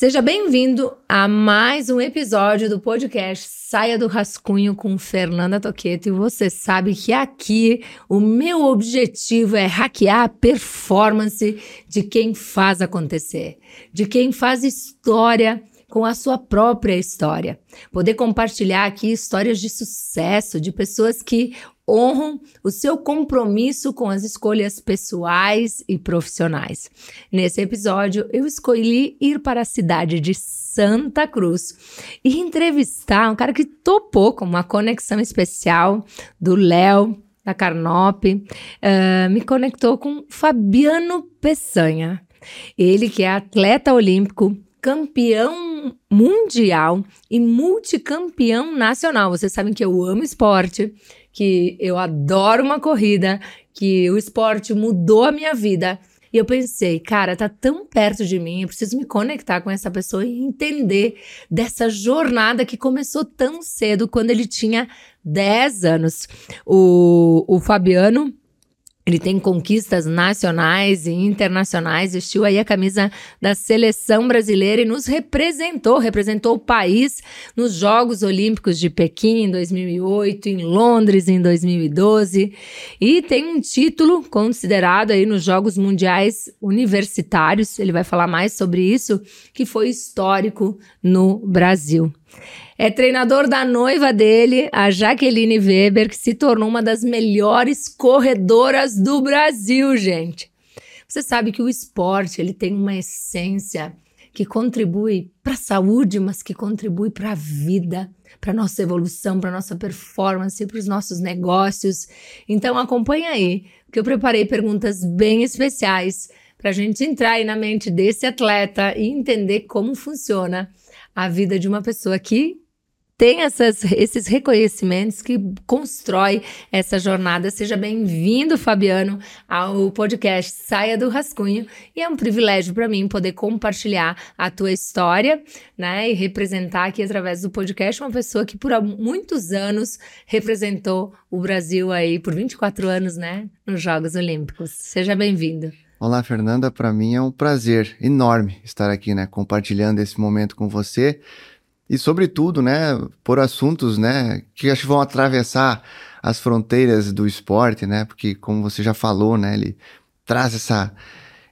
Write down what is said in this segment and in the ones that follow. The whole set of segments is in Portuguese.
Seja bem-vindo a mais um episódio do podcast Saia do Rascunho com Fernanda Toqueto. E você sabe que aqui o meu objetivo é hackear a performance de quem faz acontecer, de quem faz história com a sua própria história. Poder compartilhar aqui histórias de sucesso de pessoas que honram o seu compromisso com as escolhas pessoais e profissionais. Nesse episódio, eu escolhi ir para a cidade de Santa Cruz e entrevistar um cara que topou com uma conexão especial do Léo da Carnop, uh, me conectou com Fabiano Peçanha. Ele que é atleta olímpico, campeão mundial e multicampeão nacional. Vocês sabem que eu amo esporte, que eu adoro uma corrida, que o esporte mudou a minha vida. E eu pensei, cara, tá tão perto de mim, eu preciso me conectar com essa pessoa e entender dessa jornada que começou tão cedo, quando ele tinha 10 anos. O, o Fabiano ele tem conquistas nacionais e internacionais, vestiu aí a camisa da seleção brasileira e nos representou, representou o país nos Jogos Olímpicos de Pequim em 2008, em Londres em 2012 e tem um título considerado aí nos Jogos Mundiais Universitários, ele vai falar mais sobre isso, que foi histórico no Brasil. É treinador da noiva dele, a Jaqueline Weber, que se tornou uma das melhores corredoras do Brasil, gente. Você sabe que o esporte, ele tem uma essência que contribui para a saúde, mas que contribui para a vida, para nossa evolução, para nossa performance, para os nossos negócios. Então acompanha aí, que eu preparei perguntas bem especiais para a gente entrar aí na mente desse atleta e entender como funciona a vida de uma pessoa que tem essas, esses reconhecimentos que constrói essa jornada. Seja bem-vindo, Fabiano, ao podcast Saia do Rascunho. E é um privilégio para mim poder compartilhar a tua história, né? E representar aqui através do podcast uma pessoa que por muitos anos representou o Brasil aí por 24 anos, né? Nos Jogos Olímpicos. Seja bem-vindo. Olá, Fernanda. Para mim é um prazer enorme estar aqui, né, compartilhando esse momento com você e, sobretudo, né, por assuntos, né, que acho que vão atravessar as fronteiras do esporte, né, porque como você já falou, né, ele traz essa,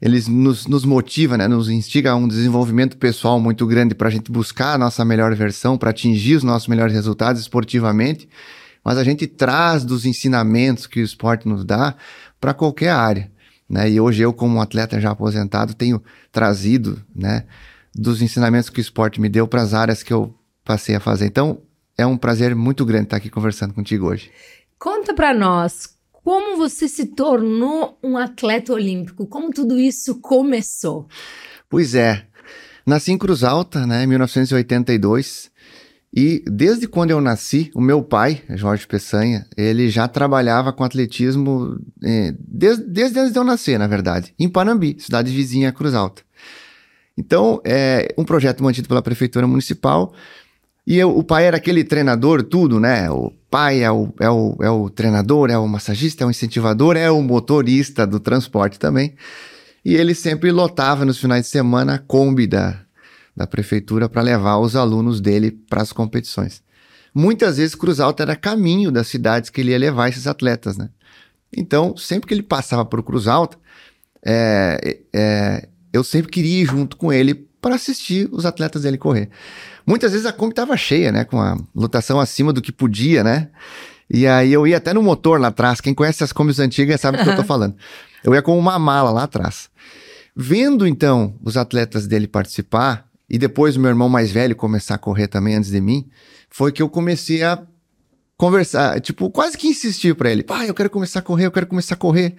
ele nos, nos motiva, né, nos instiga a um desenvolvimento pessoal muito grande para a gente buscar a nossa melhor versão, para atingir os nossos melhores resultados esportivamente, mas a gente traz dos ensinamentos que o esporte nos dá para qualquer área. Né? E hoje eu, como atleta já aposentado, tenho trazido né, dos ensinamentos que o esporte me deu para as áreas que eu passei a fazer. Então, é um prazer muito grande estar aqui conversando contigo hoje. Conta para nós como você se tornou um atleta olímpico, como tudo isso começou. Pois é, nasci em Cruz Alta, né, em 1982. E desde quando eu nasci, o meu pai, Jorge Peçanha, ele já trabalhava com atletismo eh, desde, desde antes de eu nascer, na verdade, em Panambi, cidade vizinha Cruz Alta. Então, é um projeto mantido pela prefeitura municipal. E eu, o pai era aquele treinador, tudo, né? O pai é o, é, o, é o treinador, é o massagista, é o incentivador, é o motorista do transporte também. E ele sempre lotava nos finais de semana a Kombi da, da prefeitura para levar os alunos dele para as competições. Muitas vezes Cruz Alta era caminho das cidades que ele ia levar esses atletas, né? Então, sempre que ele passava por Cruz Alta, é, é, eu sempre queria ir junto com ele para assistir os atletas dele correr. Muitas vezes a Kombi estava cheia, né? Com a lotação acima do que podia, né? E aí eu ia até no motor lá atrás. Quem conhece as Kombis antigas sabe do que eu tô falando. Eu ia com uma mala lá atrás. Vendo então os atletas dele participar, e depois o meu irmão mais velho começar a correr também antes de mim, foi que eu comecei a conversar, tipo, quase que insistir para ele, pai, eu quero começar a correr, eu quero começar a correr,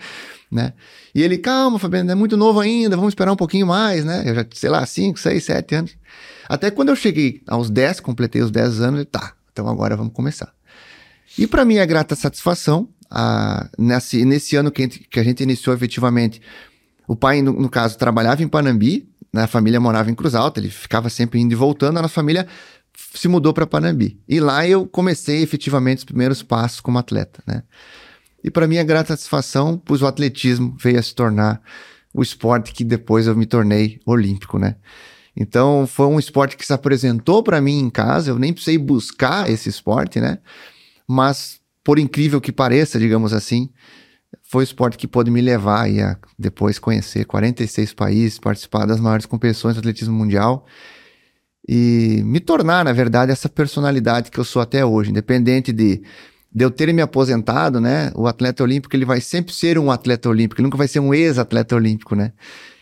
né? E ele, calma, Fabiano, é muito novo ainda, vamos esperar um pouquinho mais, né? Eu já, sei lá, 5, 6, 7 anos. Até quando eu cheguei aos 10, completei os 10 anos, ele, tá, então agora vamos começar. E para mim é grata satisfação, a, nesse, nesse ano que, que a gente iniciou efetivamente, o pai, no, no caso, trabalhava em Panambi, né, a família morava em Cruz Alta, ele ficava sempre indo e voltando, a nossa família se mudou para Panambi. E lá eu comecei efetivamente os primeiros passos como atleta, né? E para minha grata satisfação, pois o atletismo veio a se tornar o esporte que depois eu me tornei olímpico, né? Então foi um esporte que se apresentou para mim em casa, eu nem precisei buscar esse esporte, né? Mas por incrível que pareça, digamos assim, foi o esporte que pôde me levar a depois conhecer 46 países, participar das maiores competições do atletismo mundial e me tornar, na verdade, essa personalidade que eu sou até hoje, independente de, de eu ter me aposentado, né? O atleta olímpico ele vai sempre ser um atleta olímpico, ele nunca vai ser um ex-atleta olímpico, né?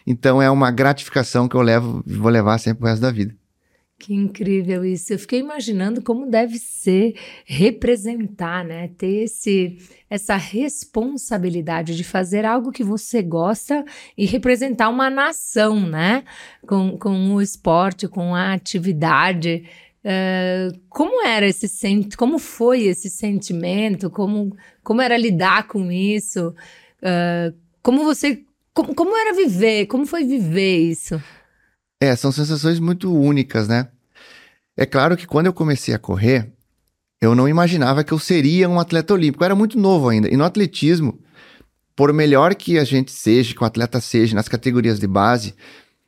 Então é uma gratificação que eu levo, vou levar sempre o resto da vida. Que incrível isso. Eu fiquei imaginando como deve ser representar, né? Ter esse, essa responsabilidade de fazer algo que você gosta e representar uma nação, né? Com, com o esporte, com a atividade. Uh, como era esse sentimento? Como foi esse sentimento? Como, como era lidar com isso? Uh, como você. Como, como era viver? Como foi viver isso? É, são sensações muito únicas, né? É claro que quando eu comecei a correr, eu não imaginava que eu seria um atleta olímpico. Eu era muito novo ainda. E no atletismo, por melhor que a gente seja, que o atleta seja nas categorias de base,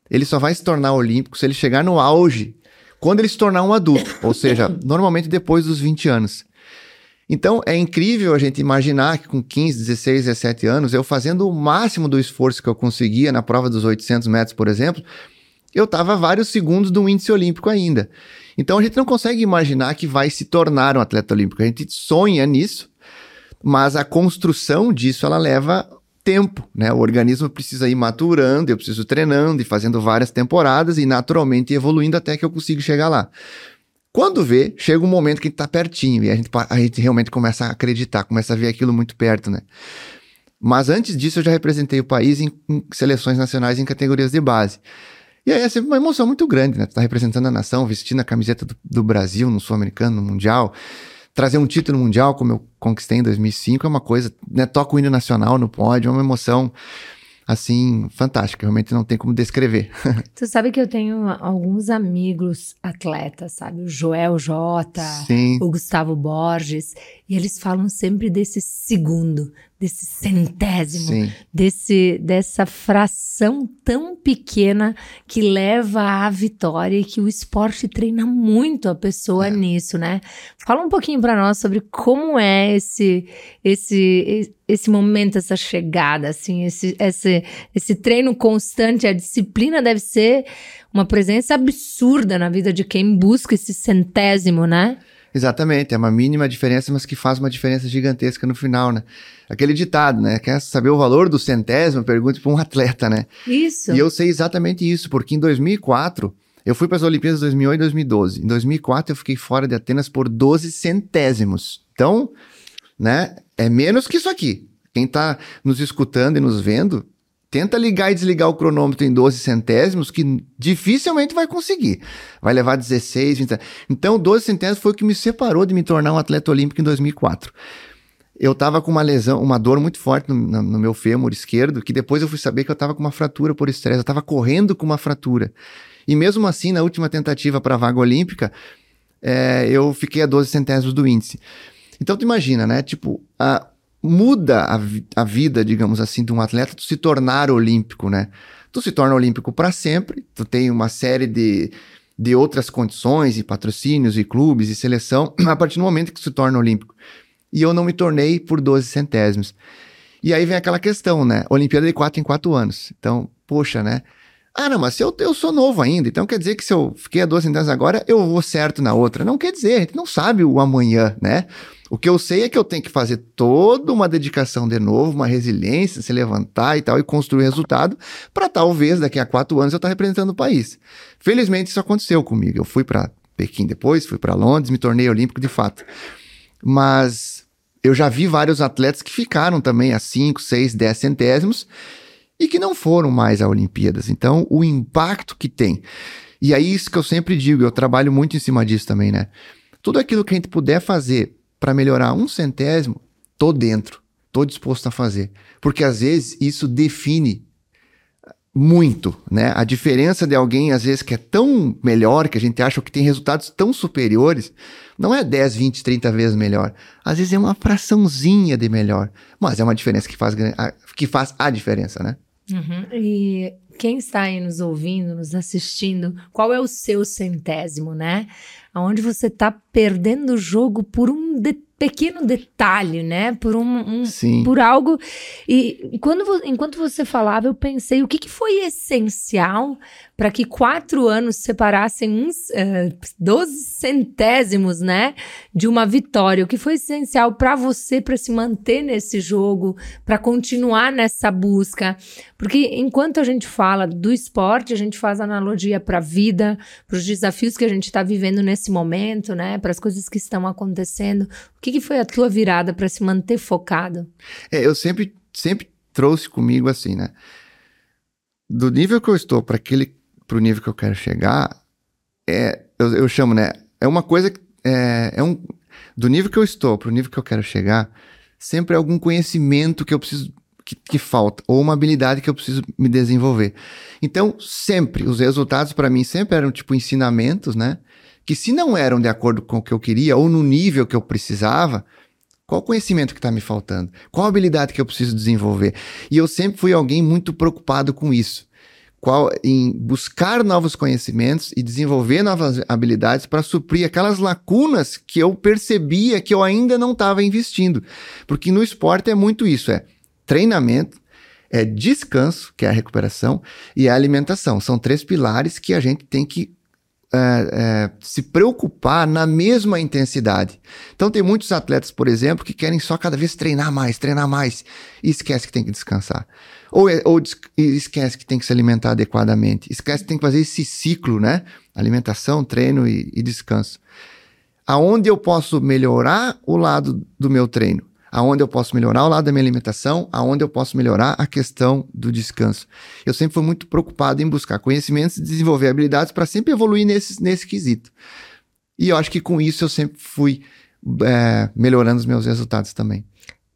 ele só vai se tornar olímpico se ele chegar no auge quando ele se tornar um adulto, ou seja, normalmente depois dos 20 anos. Então é incrível a gente imaginar que com 15, 16, 17 anos, eu fazendo o máximo do esforço que eu conseguia na prova dos 800 metros, por exemplo, eu estava vários segundos do índice olímpico ainda. Então a gente não consegue imaginar que vai se tornar um atleta olímpico. A gente sonha nisso, mas a construção disso ela leva tempo, né? O organismo precisa ir maturando, eu preciso treinando e fazendo várias temporadas e naturalmente evoluindo até que eu consiga chegar lá. Quando vê, chega um momento que a gente está pertinho e a gente, a gente realmente começa a acreditar, começa a ver aquilo muito perto, né? Mas antes disso eu já representei o país em, em seleções nacionais em categorias de base. E aí é sempre uma emoção muito grande, né? Tu tá representando a nação, vestindo a camiseta do, do Brasil no Sul-Americano, no Mundial. Trazer um título mundial, como eu conquistei em 2005, é uma coisa, né? Toca o hino nacional no pódio, é uma emoção assim, fantástica. Realmente não tem como descrever. Tu sabe que eu tenho alguns amigos atletas, sabe? O Joel Jota, Sim. o Gustavo Borges, e eles falam sempre desse segundo, desse centésimo, Sim. desse dessa fração tão pequena que leva à vitória e que o esporte treina muito a pessoa é. nisso, né? Fala um pouquinho para nós sobre como é esse esse esse momento, essa chegada, assim, esse esse esse treino constante, a disciplina deve ser uma presença absurda na vida de quem busca esse centésimo, né? Exatamente, é uma mínima diferença, mas que faz uma diferença gigantesca no final, né? Aquele ditado, né? Quer saber o valor do centésimo? Pergunte para um atleta, né? Isso. E eu sei exatamente isso, porque em 2004 eu fui para as Olimpíadas 2008 e 2012. Em 2004 eu fiquei fora de Atenas por 12 centésimos. Então, né? É menos que isso aqui. Quem está nos escutando e nos vendo Tenta ligar e desligar o cronômetro em 12 centésimos, que dificilmente vai conseguir. Vai levar 16, 20. Então, 12 centésimos foi o que me separou de me tornar um atleta olímpico em 2004. Eu tava com uma lesão, uma dor muito forte no, no meu fêmur esquerdo, que depois eu fui saber que eu tava com uma fratura por estresse. Eu tava correndo com uma fratura. E mesmo assim, na última tentativa para a vaga olímpica, é, eu fiquei a 12 centésimos do índice. Então, tu imagina, né? Tipo, a, muda a, a vida, digamos assim, de um atleta tu se tornar olímpico, né? Tu se torna olímpico para sempre, tu tem uma série de, de outras condições e patrocínios e clubes e seleção a partir do momento que tu se torna olímpico. E eu não me tornei por 12 centésimos. E aí vem aquela questão, né? Olimpíada de 4 em 4 anos. Então, poxa, né? Ah, não, mas eu, eu sou novo ainda, então quer dizer que se eu fiquei a 12 centésimos agora, eu vou certo na outra. Não quer dizer, a gente não sabe o amanhã, né? O que eu sei é que eu tenho que fazer toda uma dedicação de novo, uma resiliência, se levantar e tal, e construir resultado, para talvez daqui a quatro anos eu estar tá representando o país. Felizmente isso aconteceu comigo. Eu fui para Pequim depois, fui para Londres, me tornei olímpico de fato. Mas eu já vi vários atletas que ficaram também a 5, 6, 10 centésimos e que não foram mais a Olimpíadas. Então, o impacto que tem. E é isso que eu sempre digo, eu trabalho muito em cima disso também, né? Tudo aquilo que a gente puder fazer para melhorar um centésimo, tô dentro, tô disposto a fazer. Porque às vezes isso define muito, né? A diferença de alguém, às vezes, que é tão melhor, que a gente acha que tem resultados tão superiores, não é 10, 20, 30 vezes melhor. Às vezes é uma fraçãozinha de melhor. Mas é uma diferença que faz, que faz a diferença, né? Uhum. E quem está aí nos ouvindo, nos assistindo, qual é o seu centésimo, né? Onde você está perdendo o jogo por um detalhe pequeno detalhe, né? Por um, um Sim. por algo. E, e quando enquanto você falava, eu pensei o que, que foi essencial para que quatro anos separassem uns uh, doze centésimos, né, de uma vitória. O que foi essencial para você para se manter nesse jogo, para continuar nessa busca? Porque enquanto a gente fala do esporte, a gente faz analogia para a vida, para os desafios que a gente está vivendo nesse momento, né, para as coisas que estão acontecendo. O que, que foi a tua virada para se manter focado? É, eu sempre, sempre trouxe comigo assim, né? Do nível que eu estou para aquele, para o nível que eu quero chegar, é, eu, eu chamo, né? É uma coisa que é, é um do nível que eu estou para o nível que eu quero chegar, sempre é algum conhecimento que eu preciso que, que, falta, ou uma habilidade que eu preciso me desenvolver. Então, sempre, os resultados para mim sempre eram tipo ensinamentos, né? Que se não eram de acordo com o que eu queria, ou no nível que eu precisava, qual conhecimento que está me faltando? Qual habilidade que eu preciso desenvolver? E eu sempre fui alguém muito preocupado com isso. Qual, em buscar novos conhecimentos e desenvolver novas habilidades para suprir aquelas lacunas que eu percebia que eu ainda não estava investindo. Porque no esporte é muito isso, é treinamento, é descanso, que é a recuperação, e a alimentação. São três pilares que a gente tem que é, é, se preocupar na mesma intensidade. Então tem muitos atletas, por exemplo, que querem só cada vez treinar mais, treinar mais, e esquece que tem que descansar. Ou, é, ou esquece que tem que se alimentar adequadamente. Esquece que tem que fazer esse ciclo, né? Alimentação, treino e, e descanso. Aonde eu posso melhorar o lado do meu treino? Aonde eu posso melhorar o lado da minha alimentação, aonde eu posso melhorar a questão do descanso. Eu sempre fui muito preocupado em buscar conhecimentos e desenvolver habilidades para sempre evoluir nesse, nesse quesito. E eu acho que com isso eu sempre fui é, melhorando os meus resultados também.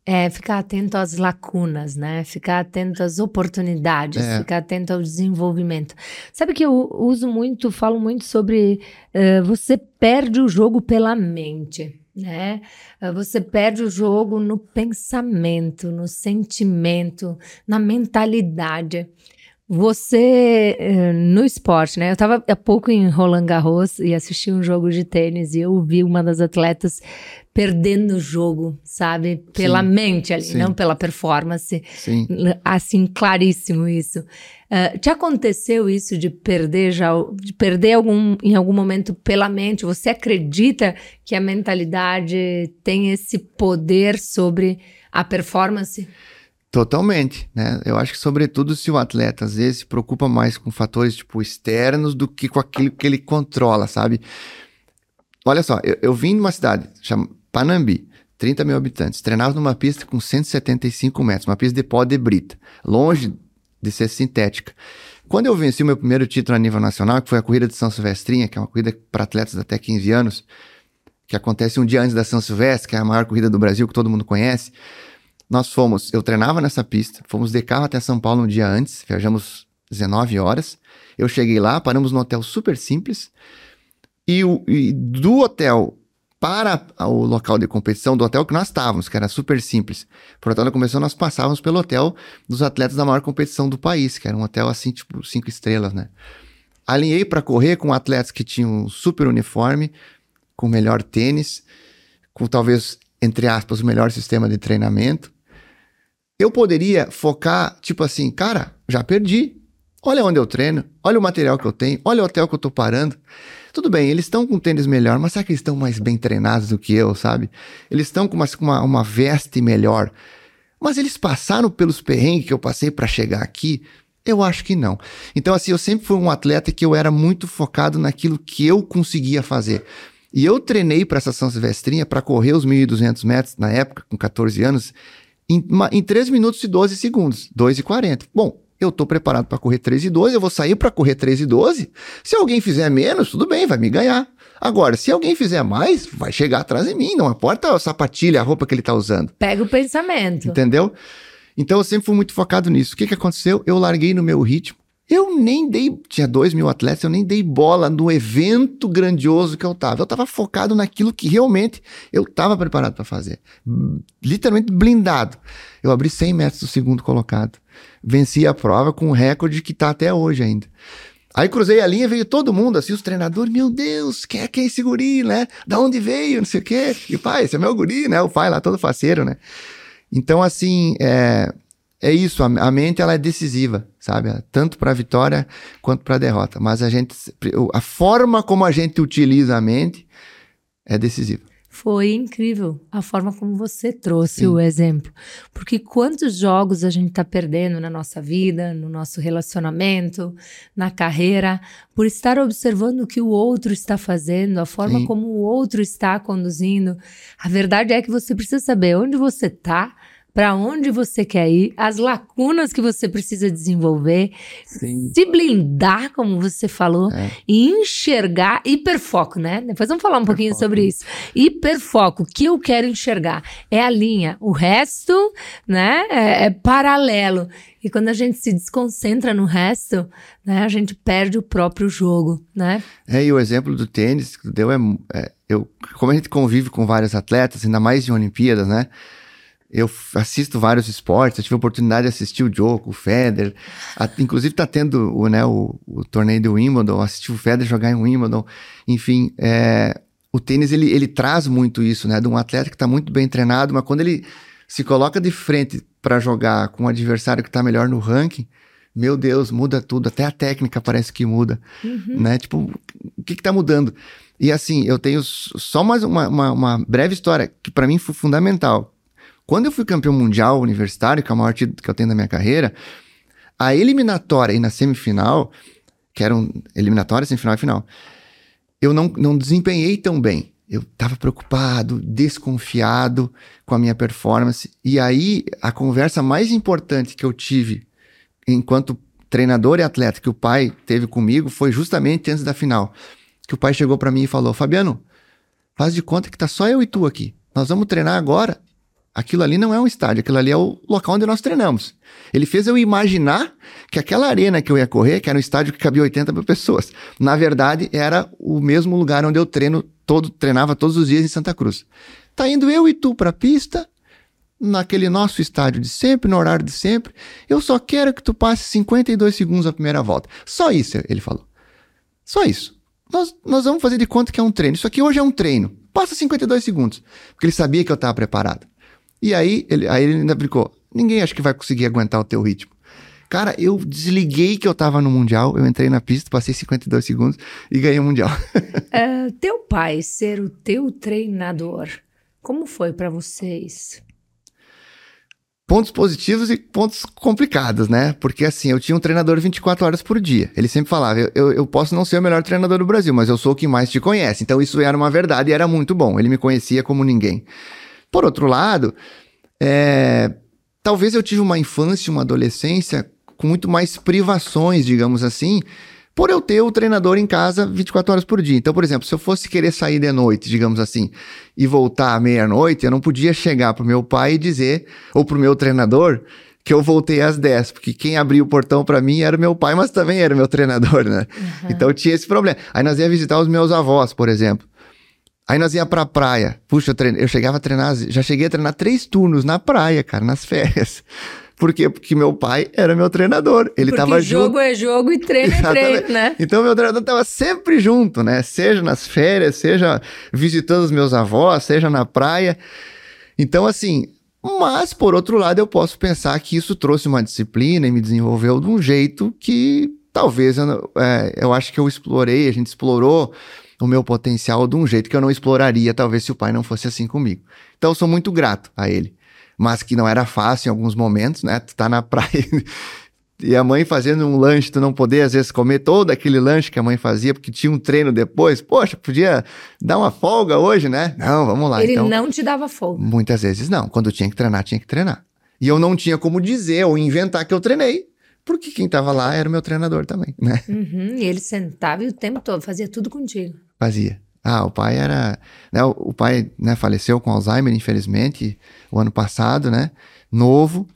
É, ficar atento às lacunas, né? Ficar atento às oportunidades, é. ficar atento ao desenvolvimento. Sabe que eu uso muito, falo muito sobre uh, você perde o jogo pela mente né? Ah, você perde o jogo no pensamento, no sentimento, na mentalidade. Você, eh, no esporte, né? Eu estava há pouco em Roland Garros e assisti um jogo de tênis e eu vi uma das atletas perdendo o jogo, sabe? Pela sim, mente ali, sim. não pela performance. Sim. Assim, claríssimo isso. Uh, te aconteceu isso de perder já, de perder algum, em algum momento pela mente? Você acredita que a mentalidade tem esse poder sobre a performance? Totalmente, né? Eu acho que, sobretudo, se o atleta às vezes se preocupa mais com fatores tipo externos do que com aquilo que ele controla, sabe? Olha só, eu, eu vim de uma cidade chamada Panambi, 30 mil habitantes, treinava numa pista com 175 metros, uma pista de pó de brita, longe de ser sintética. Quando eu venci o meu primeiro título a nível nacional, que foi a corrida de São Silvestrinha, que é uma corrida para atletas até 15 anos, que acontece um dia antes da São Silvestre, que é a maior corrida do Brasil, que todo mundo conhece. Nós fomos, eu treinava nessa pista, fomos de carro até São Paulo um dia antes, viajamos 19 horas. Eu cheguei lá, paramos num hotel super simples, e, o, e do hotel para o local de competição do hotel que nós estávamos, que era super simples. Por hotel competição, nós passávamos pelo hotel dos atletas da maior competição do país, que era um hotel assim, tipo, cinco estrelas, né? Alinhei para correr com atletas que tinham super uniforme, com melhor tênis, com talvez, entre aspas, o melhor sistema de treinamento. Eu poderia focar, tipo assim, cara, já perdi. Olha onde eu treino, olha o material que eu tenho, olha o hotel que eu tô parando. Tudo bem, eles estão com tênis melhor, mas será que eles estão mais bem treinados do que eu, sabe? Eles estão com uma, uma, uma veste melhor. Mas eles passaram pelos perrengues que eu passei para chegar aqui? Eu acho que não. Então, assim, eu sempre fui um atleta que eu era muito focado naquilo que eu conseguia fazer. E eu treinei para essa São Silvestrinha para correr os 1.200 metros na época, com 14 anos, em, em 3 minutos e 12 segundos, 2 e 40. Bom, eu estou preparado para correr 3 e 12, eu vou sair para correr 3 e 12. Se alguém fizer menos, tudo bem, vai me ganhar. Agora, se alguém fizer mais, vai chegar atrás de mim, não importa a sapatilha, a roupa que ele está usando. Pega o pensamento. Entendeu? Então eu sempre fui muito focado nisso. O que, que aconteceu? Eu larguei no meu ritmo. Eu nem dei, tinha dois mil atletas, eu nem dei bola no evento grandioso que eu tava. Eu tava focado naquilo que realmente eu tava preparado para fazer. Literalmente blindado. Eu abri 100 metros do segundo colocado. Venci a prova com um recorde que tá até hoje ainda. Aí cruzei a linha, veio todo mundo, assim, os treinadores, meu Deus, quem é, quem é esse guri, né? Da onde veio, não sei o quê. E pai, esse é meu guri, né? O pai lá todo faceiro, né? Então, assim, é, é isso, a, mente ela é decisiva, sabe? Tanto para a vitória quanto para a derrota. Mas a gente, a forma como a gente utiliza a mente é decisiva. Foi incrível a forma como você trouxe Sim. o exemplo. Porque quantos jogos a gente está perdendo na nossa vida, no nosso relacionamento, na carreira, por estar observando o que o outro está fazendo, a forma Sim. como o outro está conduzindo. A verdade é que você precisa saber onde você está para onde você quer ir, as lacunas que você precisa desenvolver, Sim. se blindar, como você falou, é. e enxergar hiperfoco, né? Depois vamos falar um hiperfoco. pouquinho sobre isso. Hiperfoco, o que eu quero enxergar é a linha, o resto, né, é, é paralelo. E quando a gente se desconcentra no resto, né, a gente perde o próprio jogo, né? É, e o exemplo do tênis que deu é, é eu, como a gente convive com vários atletas, ainda mais em Olimpíadas, né? Eu assisto vários esportes, eu tive a oportunidade de assistir o Djokovic, o Federer, a, inclusive tá tendo o, né, o, o torneio do Wimbledon, assisti o Federer jogar em Wimbledon, enfim, é, o tênis ele, ele traz muito isso, né, de um atleta que está muito bem treinado, mas quando ele se coloca de frente para jogar com um adversário que está melhor no ranking, meu Deus, muda tudo, até a técnica parece que muda, uhum. né, tipo, o que que tá mudando? E assim, eu tenho só mais uma, uma, uma breve história que para mim foi fundamental. Quando eu fui campeão mundial universitário, que é o maior título que eu tenho na minha carreira, a eliminatória e na semifinal, que eram eliminatória, semifinal e final, eu não, não desempenhei tão bem. Eu estava preocupado, desconfiado com a minha performance. E aí, a conversa mais importante que eu tive enquanto treinador e atleta que o pai teve comigo foi justamente antes da final. Que o pai chegou para mim e falou: Fabiano, faz de conta que tá só eu e tu aqui. Nós vamos treinar agora Aquilo ali não é um estádio, aquilo ali é o local onde nós treinamos. Ele fez eu imaginar que aquela arena que eu ia correr, que era um estádio que cabia 80 mil pessoas, na verdade era o mesmo lugar onde eu treino todo, treinava todos os dias em Santa Cruz. Tá indo eu e tu para a pista, naquele nosso estádio de sempre, no horário de sempre. Eu só quero que tu passe 52 segundos a primeira volta. Só isso, ele falou. Só isso. Nós, nós vamos fazer de conta que é um treino. Isso aqui hoje é um treino. Passa 52 segundos. Porque ele sabia que eu estava preparado. E aí ele, aí ele ainda brincou: ninguém acha que vai conseguir aguentar o teu ritmo. Cara, eu desliguei que eu tava no Mundial, eu entrei na pista, passei 52 segundos e ganhei o Mundial. uh, teu pai ser o teu treinador, como foi para vocês? Pontos positivos e pontos complicados, né? Porque assim, eu tinha um treinador 24 horas por dia. Ele sempre falava: eu, eu, eu posso não ser o melhor treinador do Brasil, mas eu sou o que mais te conhece. Então isso era uma verdade e era muito bom. Ele me conhecia como ninguém. Por outro lado, é, talvez eu tive uma infância, uma adolescência com muito mais privações, digamos assim, por eu ter o treinador em casa 24 horas por dia. Então, por exemplo, se eu fosse querer sair de noite, digamos assim, e voltar à meia-noite, eu não podia chegar pro meu pai e dizer, ou pro meu treinador, que eu voltei às 10, porque quem abriu o portão para mim era meu pai, mas também era meu treinador, né? Uhum. Então tinha esse problema. Aí nós ia visitar os meus avós, por exemplo. Aí nós ia pra praia. Puxa, eu, treine... eu chegava a treinar, já cheguei a treinar três turnos na praia, cara, nas férias. Por quê? Porque meu pai era meu treinador. Ele Porque tava junto. jogo é jogo e treino é treino, né? Então meu treinador tava sempre junto, né? Seja nas férias, seja visitando os meus avós, seja na praia. Então, assim, mas por outro lado, eu posso pensar que isso trouxe uma disciplina e me desenvolveu de um jeito que talvez eu, é, eu acho que eu explorei, a gente explorou o meu potencial de um jeito que eu não exploraria, talvez se o pai não fosse assim comigo. Então eu sou muito grato a ele. Mas que não era fácil em alguns momentos, né? Tu tá na praia e a mãe fazendo um lanche, tu não poder às vezes comer todo aquele lanche que a mãe fazia, porque tinha um treino depois. Poxa, podia dar uma folga hoje, né? Não, vamos lá. Ele então, não te dava folga. Muitas vezes não. Quando tinha que treinar, tinha que treinar. E eu não tinha como dizer ou inventar que eu treinei, porque quem estava lá era o meu treinador também, né? Uhum, e ele sentava e o tempo todo, fazia tudo contigo. Fazia. Ah, o pai era. Né, o pai né, faleceu com Alzheimer, infelizmente, o ano passado, né? Novo.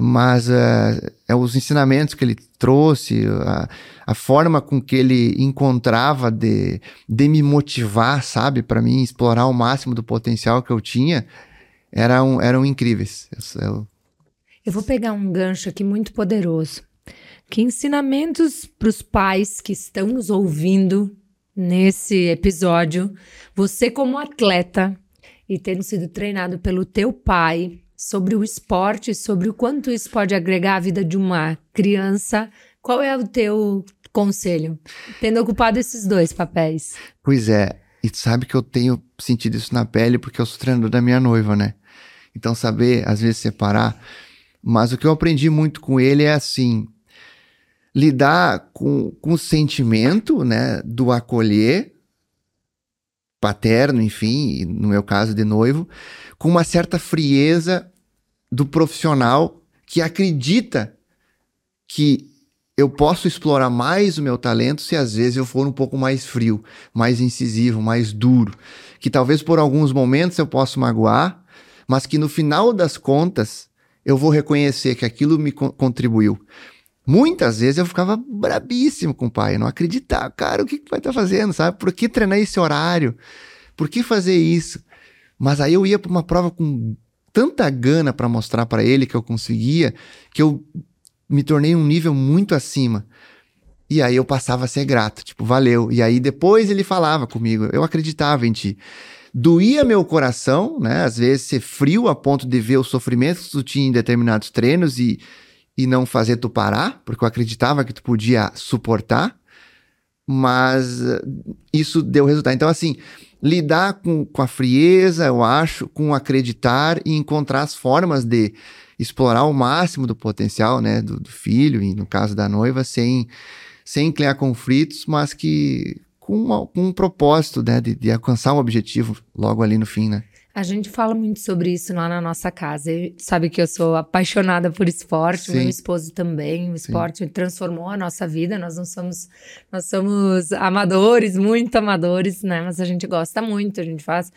mas uh, é os ensinamentos que ele trouxe, a, a, forma com que ele encontrava de, de me motivar, sabe, para mim explorar o máximo do potencial que eu tinha, eram, eram incríveis. Eu, eu vou pegar um gancho aqui muito poderoso. Que ensinamentos para os pais que estão nos ouvindo nesse episódio, você como atleta e tendo sido treinado pelo teu pai, sobre o esporte, sobre o quanto isso pode agregar à vida de uma criança. Qual é o teu conselho, tendo ocupado esses dois papéis? Pois é, e sabe que eu tenho sentido isso na pele porque eu sou treinador da minha noiva, né? Então, saber, às vezes, separar. Mas o que eu aprendi muito com ele é assim: lidar com, com o sentimento, né, do acolher, paterno, enfim, no meu caso de noivo, com uma certa frieza do profissional que acredita que eu posso explorar mais o meu talento se às vezes eu for um pouco mais frio, mais incisivo, mais duro, que talvez por alguns momentos eu possa magoar, mas que no final das contas eu vou reconhecer que aquilo me co contribuiu. Muitas vezes eu ficava brabíssimo com o pai, não acreditava, cara, o que, que vai estar tá fazendo, sabe? Por que treinar esse horário? Por que fazer isso? Mas aí eu ia para uma prova com tanta gana para mostrar para ele que eu conseguia, que eu me tornei um nível muito acima. E aí eu passava a ser grato, tipo, valeu. E aí depois ele falava comigo, eu acreditava em ti. Doía meu coração, né? Às vezes ser frio a ponto de ver o sofrimento que tu tinha em determinados treinos e, e não fazer tu parar, porque eu acreditava que tu podia suportar. Mas isso deu resultado. Então, assim, lidar com, com a frieza, eu acho, com acreditar e encontrar as formas de explorar o máximo do potencial, né, do, do filho e no caso da noiva, sem, sem criar conflitos, mas que com, uma, com um propósito, né, de, de alcançar um objetivo logo ali no fim, né. A gente fala muito sobre isso lá na nossa casa. Ele sabe que eu sou apaixonada por esporte, Sim. meu esposo também. O esporte Sim. transformou a nossa vida. Nós não somos, nós somos amadores, muito amadores, né? Mas a gente gosta muito, a gente faz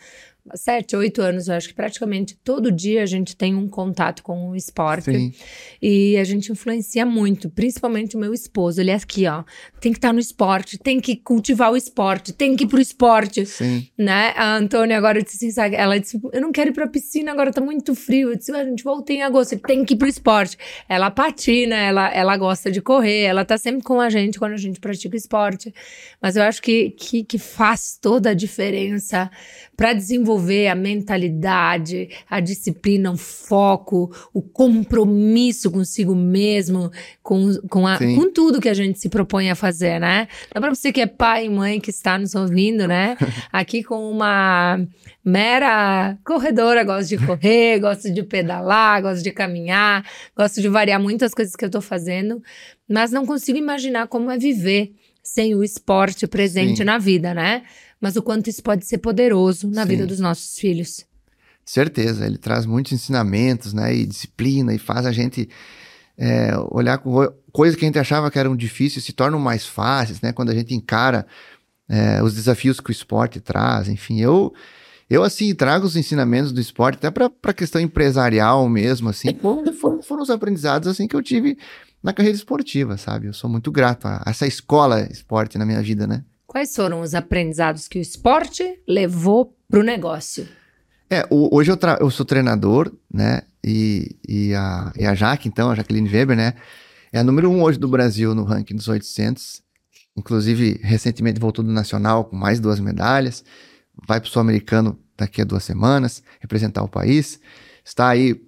sete, oito anos, eu acho que praticamente todo dia a gente tem um contato com o esporte. Sim. E a gente influencia muito, principalmente o meu esposo. Ele é aqui, ó. Tem que estar tá no esporte, tem que cultivar o esporte, tem que ir pro esporte. Sim. Né? A Antônia agora disse assim, sabe? Ela disse: Eu não quero ir pra piscina, agora tá muito frio. Eu disse: A gente volta em agosto, ele tem que ir pro esporte. Ela patina, ela, ela gosta de correr, ela tá sempre com a gente quando a gente pratica esporte. Mas eu acho que, que, que faz toda a diferença para desenvolver a mentalidade, a disciplina, o foco, o compromisso consigo mesmo, com, com, a, com tudo que a gente se propõe a fazer, né? Dá para você que é pai e mãe que está nos ouvindo, né? Aqui com uma mera corredora, gosto de correr, gosto de pedalar, gosto de caminhar, gosto de variar muitas coisas que eu tô fazendo, mas não consigo imaginar como é viver sem o esporte presente Sim. na vida, né? mas o quanto isso pode ser poderoso na Sim. vida dos nossos filhos. Certeza, ele traz muitos ensinamentos, né, e disciplina, e faz a gente é, olhar com coisas que a gente achava que eram difíceis se tornam mais fáceis, né, quando a gente encara é, os desafios que o esporte traz, enfim, eu eu, assim, trago os ensinamentos do esporte até para a questão empresarial mesmo, assim, foram, foram os aprendizados, assim, que eu tive na carreira esportiva, sabe? Eu sou muito grato a essa escola esporte na minha vida, né? Quais foram os aprendizados que o esporte levou para o negócio? É, hoje eu, eu, sou treinador, né? E, e, a, e a Jaque, então, a Jacqueline Weber, né? É a número um hoje do Brasil no ranking dos 800. Inclusive, recentemente voltou do Nacional com mais duas medalhas. Vai para o Sul-Americano daqui a duas semanas, representar o país. Está aí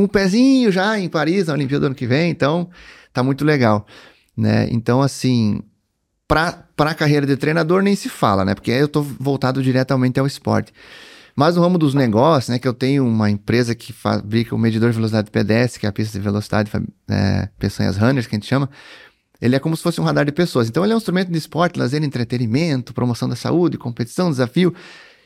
com o pezinho já em Paris, na Olimpíada do ano que vem. Então, tá muito legal, né? Então, assim, para a carreira de treinador nem se fala, né? Porque eu estou voltado diretamente ao esporte. Mas no ramo dos negócios, né, que eu tenho uma empresa que fabrica o medidor de velocidade pedestre, que é a pista de velocidade é, peçanhas runners, que a gente chama, ele é como se fosse um radar de pessoas. Então ele é um instrumento de esporte, lazer, entretenimento, promoção da saúde, competição, desafio.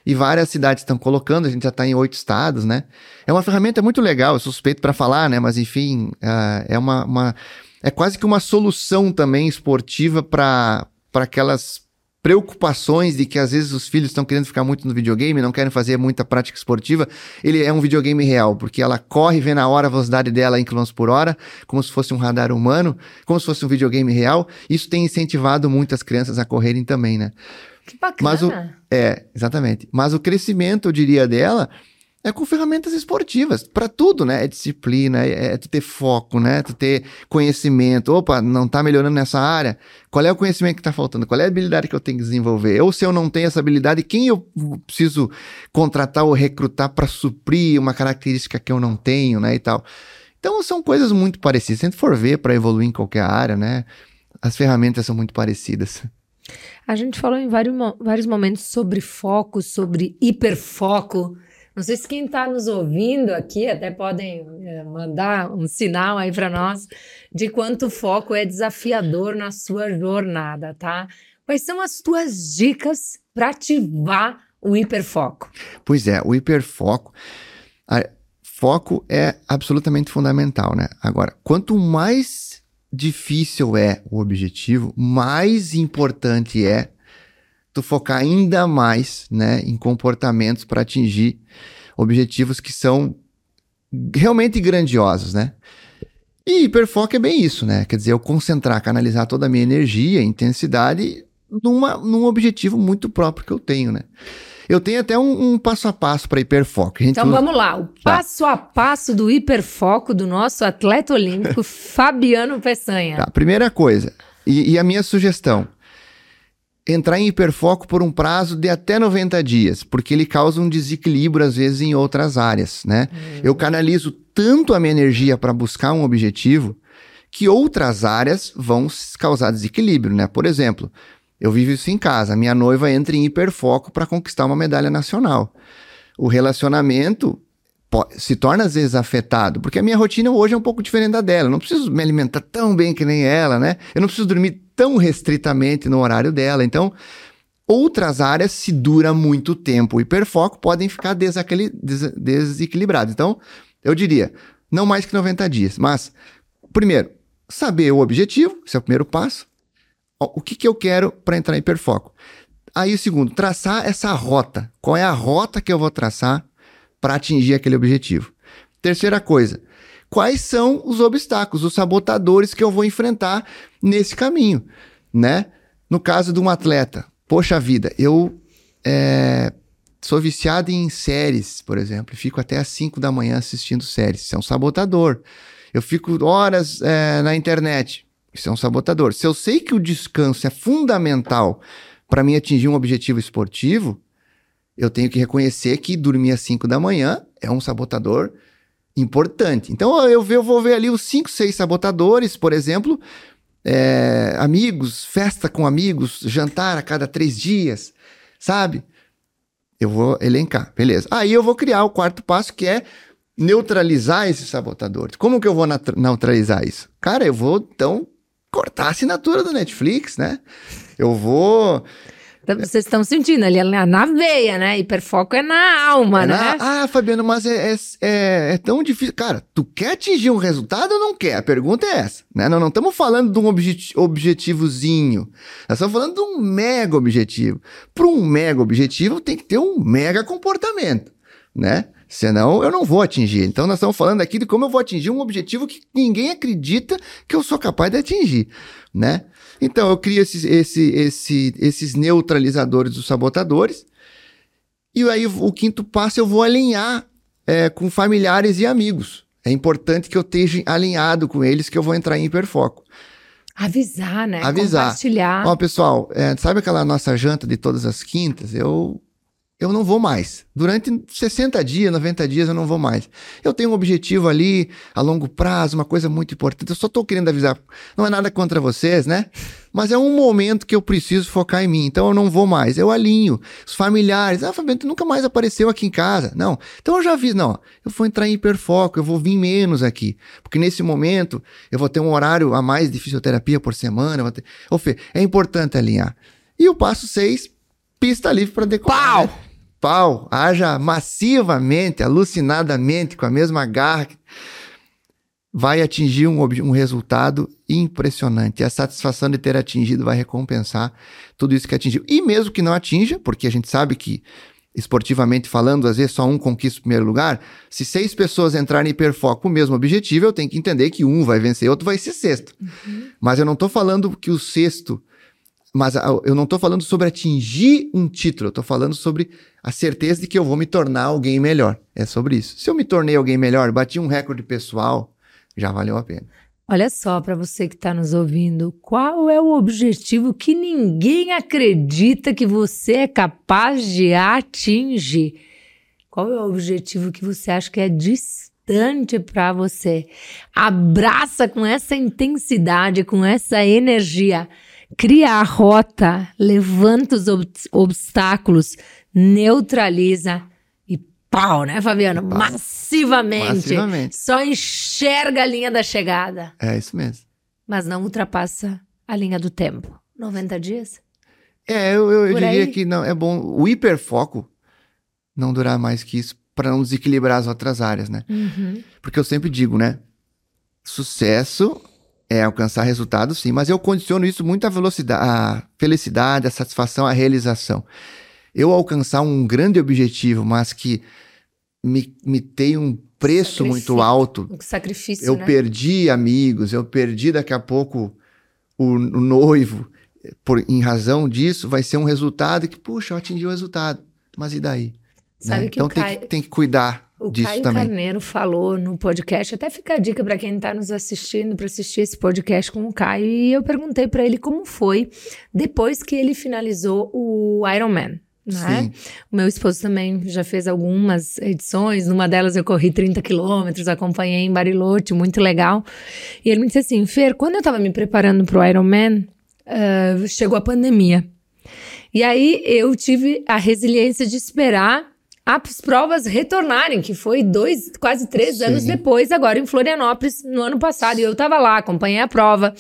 E várias cidades estão colocando, a gente já está em oito estados, né? É uma ferramenta muito legal, suspeito para falar, né? Mas enfim, uh, é uma, uma, É quase que uma solução também esportiva para para aquelas preocupações de que às vezes os filhos estão querendo ficar muito no videogame, não querem fazer muita prática esportiva, ele é um videogame real, porque ela corre, vê na hora a velocidade dela em quilômetros por hora, como se fosse um radar humano, como se fosse um videogame real. Isso tem incentivado muitas crianças a correrem também, né? Que bacana. Mas o, é, exatamente. Mas o crescimento, eu diria, dela é com ferramentas esportivas, para tudo, né? É disciplina, é, é, tu ter foco, né? Tu ter conhecimento. Opa, não tá melhorando nessa área. Qual é o conhecimento que tá faltando? Qual é a habilidade que eu tenho que desenvolver? Ou se eu não tenho essa habilidade, quem eu preciso contratar ou recrutar para suprir uma característica que eu não tenho, né? E tal. Então são coisas muito parecidas. Se a gente for ver para evoluir em qualquer área, né? As ferramentas são muito parecidas. A gente falou em vários, vários momentos sobre foco, sobre hiperfoco. Não sei se quem está nos ouvindo aqui até podem é, mandar um sinal aí para nós de quanto foco é desafiador na sua jornada, tá? Quais são as tuas dicas para ativar o hiperfoco? Pois é, o hiperfoco. A, foco é absolutamente fundamental, né? Agora, quanto mais difícil é o objetivo, mais importante é tu focar ainda mais, né, em comportamentos para atingir objetivos que são realmente grandiosos, né? E hiperfoco é bem isso, né? Quer dizer, eu concentrar, canalizar toda a minha energia, intensidade numa, num objetivo muito próprio que eu tenho, né? Eu tenho até um, um passo a passo para hiperfoco. então usa... vamos lá, o tá. passo a passo do hiperfoco do nosso atleta olímpico Fabiano Peçanha. Tá, primeira coisa, e, e a minha sugestão, entrar em hiperfoco por um prazo de até 90 dias, porque ele causa um desequilíbrio às vezes em outras áreas, né? Uhum. Eu canalizo tanto a minha energia para buscar um objetivo que outras áreas vão causar desequilíbrio, né? Por exemplo, eu vivo isso em casa, minha noiva entra em hiperfoco para conquistar uma medalha nacional. O relacionamento se torna às vezes afetado, porque a minha rotina hoje é um pouco diferente da dela. Eu não preciso me alimentar tão bem que nem ela, né? Eu não preciso dormir tão restritamente no horário dela. Então, outras áreas, se dura muito tempo o hiperfoco, podem ficar des desequilibradas. Então, eu diria, não mais que 90 dias. Mas, primeiro, saber o objetivo, esse é o primeiro passo. O que, que eu quero para entrar em hiperfoco? Aí, o segundo, traçar essa rota. Qual é a rota que eu vou traçar para atingir aquele objetivo. Terceira coisa, quais são os obstáculos, os sabotadores que eu vou enfrentar nesse caminho, né? No caso de um atleta, poxa vida, eu é, sou viciado em séries, por exemplo, fico até às 5 da manhã assistindo séries, isso é um sabotador. Eu fico horas é, na internet, isso é um sabotador. Se eu sei que o descanso é fundamental para mim atingir um objetivo esportivo, eu tenho que reconhecer que dormir às 5 da manhã é um sabotador importante. Então eu, eu vou ver ali os 5, 6 sabotadores, por exemplo, é, amigos, festa com amigos, jantar a cada três dias, sabe? Eu vou elencar, beleza. Aí eu vou criar o quarto passo que é neutralizar esses sabotadores. Como que eu vou neutralizar isso? Cara, eu vou então cortar a assinatura do Netflix, né? Eu vou então, vocês estão sentindo ali na veia, né? Hiperfoco é na alma, é né? Na... Ah, Fabiano, mas é, é, é, é, tão difícil. Cara, tu quer atingir um resultado ou não quer? A pergunta é essa, né? Nós não estamos falando de um objet objetivozinho. Nós estamos falando de um mega objetivo. Para um mega objetivo, tem que ter um mega comportamento, né? Senão eu não vou atingir. Então nós estamos falando aqui de como eu vou atingir um objetivo que ninguém acredita que eu sou capaz de atingir, né? Então, eu crio esses, esse, esse, esses neutralizadores dos sabotadores. E aí, o quinto passo, eu vou alinhar é, com familiares e amigos. É importante que eu esteja alinhado com eles, que eu vou entrar em hiperfoco. Avisar, né? Avisar. Compartilhar. Ó, pessoal, é, sabe aquela nossa janta de todas as quintas? Eu eu não vou mais. Durante 60 dias, 90 dias, eu não vou mais. Eu tenho um objetivo ali, a longo prazo, uma coisa muito importante. Eu só estou querendo avisar. Não é nada contra vocês, né? Mas é um momento que eu preciso focar em mim. Então eu não vou mais. Eu alinho. Os familiares. Ah, Fabiano, tu nunca mais apareceu aqui em casa. Não. Então eu já vi. Não, eu vou entrar em hiperfoco. Eu vou vir menos aqui. Porque nesse momento eu vou ter um horário a mais de fisioterapia por semana. Ter... Ô, Fê, é importante alinhar. E o passo 6, pista livre para decorar. Pau! Né? Pau, haja massivamente, alucinadamente, com a mesma garra. vai atingir um, um resultado impressionante. E a satisfação de ter atingido vai recompensar tudo isso que atingiu. E mesmo que não atinja, porque a gente sabe que esportivamente falando, às vezes só um conquista o primeiro lugar. Se seis pessoas entrarem em hiperfoco com o mesmo objetivo, eu tenho que entender que um vai vencer, outro vai ser sexto. Uhum. Mas eu não estou falando que o sexto. Mas eu não estou falando sobre atingir um título, eu estou falando sobre a certeza de que eu vou me tornar alguém melhor. É sobre isso. Se eu me tornei alguém melhor, bati um recorde pessoal, já valeu a pena. Olha só, para você que está nos ouvindo, qual é o objetivo que ninguém acredita que você é capaz de atingir? Qual é o objetivo que você acha que é distante para você? Abraça com essa intensidade, com essa energia. Cria a rota, levanta os ob obstáculos, neutraliza pau, né, Fabiano? Pau. Massivamente. Massivamente. Só enxerga a linha da chegada. É isso mesmo. Mas não ultrapassa a linha do tempo. 90 dias? É, eu, eu, eu diria aí? que não. É bom o hiperfoco não durar mais que isso para não desequilibrar as outras áreas, né? Uhum. Porque eu sempre digo, né? Sucesso é alcançar resultados, sim, mas eu condiciono isso muito à velocidade, à felicidade, à satisfação, à realização. Eu alcançar um grande objetivo, mas que me, me tem um preço muito alto. Um sacrifício. Eu né? perdi amigos, eu perdi daqui a pouco o, o noivo. Por, em razão disso, vai ser um resultado que, puxa, eu atingi o resultado. Mas e daí? Sabe né? que então tem, Caio, que, tem que cuidar o disso Caio também. Carneiro falou no podcast, até fica a dica para quem está nos assistindo, para assistir esse podcast com o Caio. E eu perguntei para ele como foi depois que ele finalizou o Iron Man. Né? O meu esposo também já fez algumas edições, numa delas eu corri 30 quilômetros, acompanhei em Bariloche, muito legal. E ele me disse assim: Fer, quando eu tava me preparando pro Ironman, uh, chegou a pandemia. E aí eu tive a resiliência de esperar as provas retornarem, que foi dois, quase três Sim. anos depois, agora em Florianópolis, no ano passado. E eu tava lá, acompanhei a prova.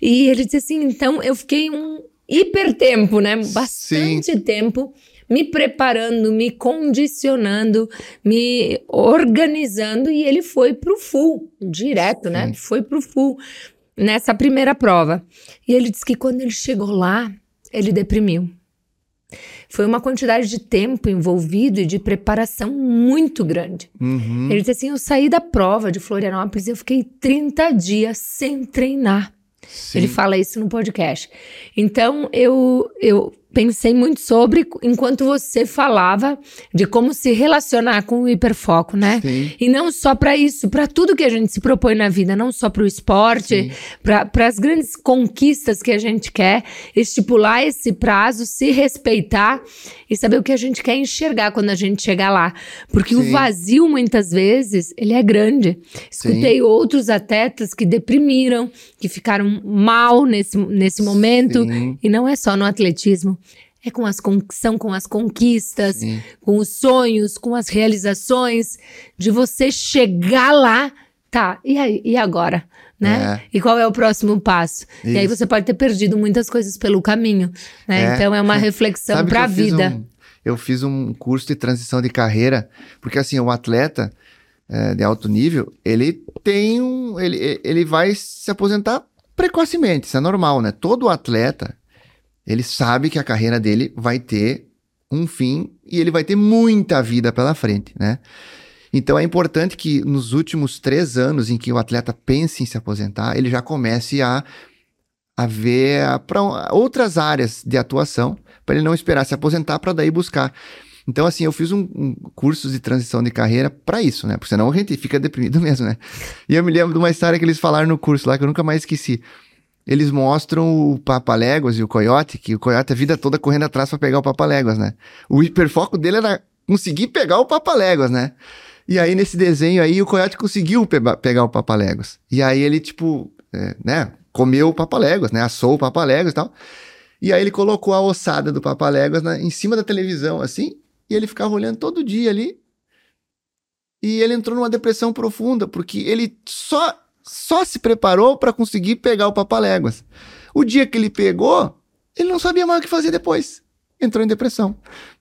E ele disse assim: então eu fiquei um hipertempo, né? Bastante Sim. tempo me preparando, me condicionando, me organizando e ele foi pro full, direto, né? Sim. Foi pro full nessa primeira prova. E ele disse que quando ele chegou lá, ele deprimiu. Foi uma quantidade de tempo envolvido e de preparação muito grande. Uhum. Ele disse assim: eu saí da prova de Florianópolis e eu fiquei 30 dias sem treinar. Sim. Ele fala isso no podcast. Então, eu, eu pensei muito sobre enquanto você falava de como se relacionar com o hiperfoco, né? Sim. E não só para isso, para tudo que a gente se propõe na vida, não só para o esporte, para as grandes conquistas que a gente quer, estipular esse prazo, se respeitar e saber o que a gente quer enxergar quando a gente chegar lá, porque Sim. o vazio muitas vezes ele é grande. Escutei Sim. outros atletas que deprimiram, que ficaram mal nesse, nesse momento e não é só no atletismo é com as são com as conquistas, Sim. com os sonhos, com as realizações, de você chegar lá, tá? E aí, e agora, né? É. E qual é o próximo passo? Isso. E aí você pode ter perdido muitas coisas pelo caminho, né? É. Então é uma reflexão para a vida. Um, eu fiz um curso de transição de carreira, porque assim, o atleta é, de alto nível, ele tem um, ele, ele vai se aposentar precocemente, isso é normal, né? Todo atleta ele sabe que a carreira dele vai ter um fim e ele vai ter muita vida pela frente, né? Então é importante que nos últimos três anos em que o atleta pense em se aposentar, ele já comece a, a ver para outras áreas de atuação, para ele não esperar se aposentar para daí buscar. Então, assim, eu fiz um, um curso de transição de carreira para isso, né? Porque senão a gente fica deprimido mesmo, né? E eu me lembro de uma história que eles falaram no curso lá, que eu nunca mais esqueci eles mostram o Papaléguas e o Coyote, que o Coyote a vida toda correndo atrás para pegar o Papaléguas, né? O hiperfoco dele era conseguir pegar o Papaléguas, né? E aí, nesse desenho aí, o Coyote conseguiu pe pegar o Papaléguas. E aí ele, tipo, é, né, comeu o Papaléguas, né? Assou o Papaléguas e tal. E aí ele colocou a ossada do Papaléguas na, em cima da televisão, assim, e ele ficava olhando todo dia ali. E ele entrou numa depressão profunda, porque ele só só se preparou para conseguir pegar o Papaléguas. O dia que ele pegou, ele não sabia mais o que fazer depois. Entrou em depressão,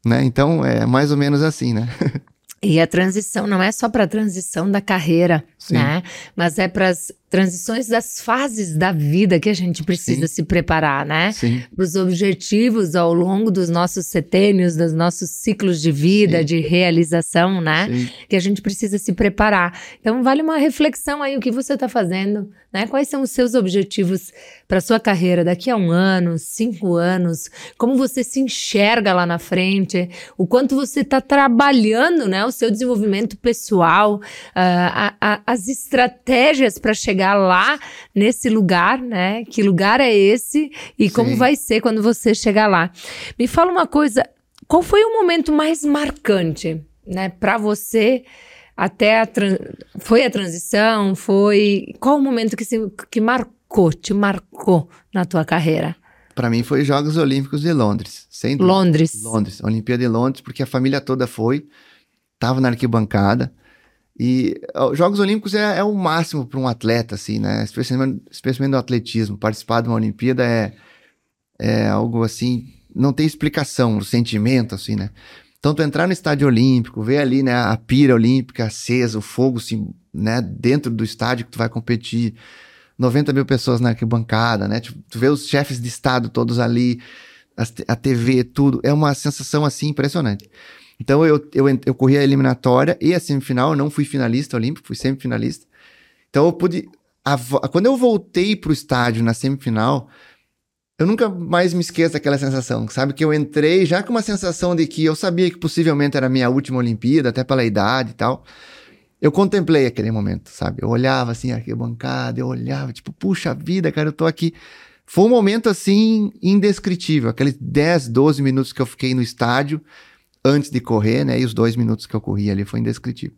né? Então é mais ou menos assim, né? E a transição não é só para a transição da carreira, né? Mas é para as transições das fases da vida que a gente precisa Sim. se preparar, né? Para os objetivos ao longo dos nossos setênios, dos nossos ciclos de vida, Sim. de realização, né? Sim. Que a gente precisa se preparar. Então, vale uma reflexão aí o que você está fazendo, né? Quais são os seus objetivos para sua carreira daqui a um ano, cinco anos? Como você se enxerga lá na frente? O quanto você está trabalhando, né? O seu desenvolvimento pessoal, uh, a, a, as estratégias para chegar lá nesse lugar, né? Que lugar é esse e Sim. como vai ser quando você chegar lá. Me fala uma coisa, qual foi o momento mais marcante, né, para você? Até a foi a transição, foi qual o momento que se, que marcou, te marcou na tua carreira? Para mim foi Jogos Olímpicos de Londres, sem Londres. Londres, Olimpíada de Londres, porque a família toda foi, tava na arquibancada. E os Jogos Olímpicos é, é o máximo para um atleta, assim, né? Especialmente, especialmente no atletismo. Participar de uma Olimpíada é, é algo assim, não tem explicação, o sentimento, assim, né? Então, tu entrar no estádio olímpico, ver ali, né, a pira olímpica acesa, o fogo, assim, né, dentro do estádio que tu vai competir, 90 mil pessoas na arquibancada, né? Tipo, tu vê os chefes de estado todos ali, a, a TV, tudo. É uma sensação, assim, impressionante. Então eu, eu, eu corri a eliminatória e a semifinal, eu não fui finalista olímpico, fui semifinalista. Então eu pude. A, quando eu voltei pro estádio na semifinal, eu nunca mais me esqueço daquela sensação, sabe? Que eu entrei já com uma sensação de que eu sabia que possivelmente era a minha última Olimpíada, até pela idade e tal. Eu contemplei aquele momento, sabe? Eu olhava assim, arquibancada, eu olhava, tipo, puxa vida, cara, eu tô aqui. Foi um momento assim indescritível, aqueles 10, 12 minutos que eu fiquei no estádio antes de correr, né? E os dois minutos que eu corri ali foi indescritível.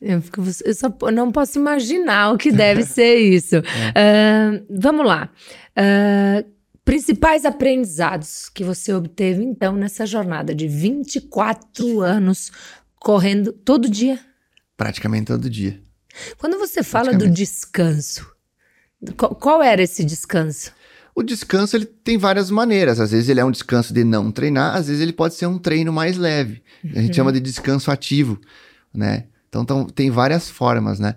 Eu, fico, eu só não posso imaginar o que deve ser isso. É. Uh, vamos lá. Uh, principais aprendizados que você obteve, então, nessa jornada de 24 anos correndo todo dia? Praticamente todo dia. Quando você fala do descanso, qual, qual era esse descanso? O descanso ele tem várias maneiras. Às vezes ele é um descanso de não treinar, às vezes ele pode ser um treino mais leve. A gente uhum. chama de descanso ativo, né? Então, então, tem várias formas, né?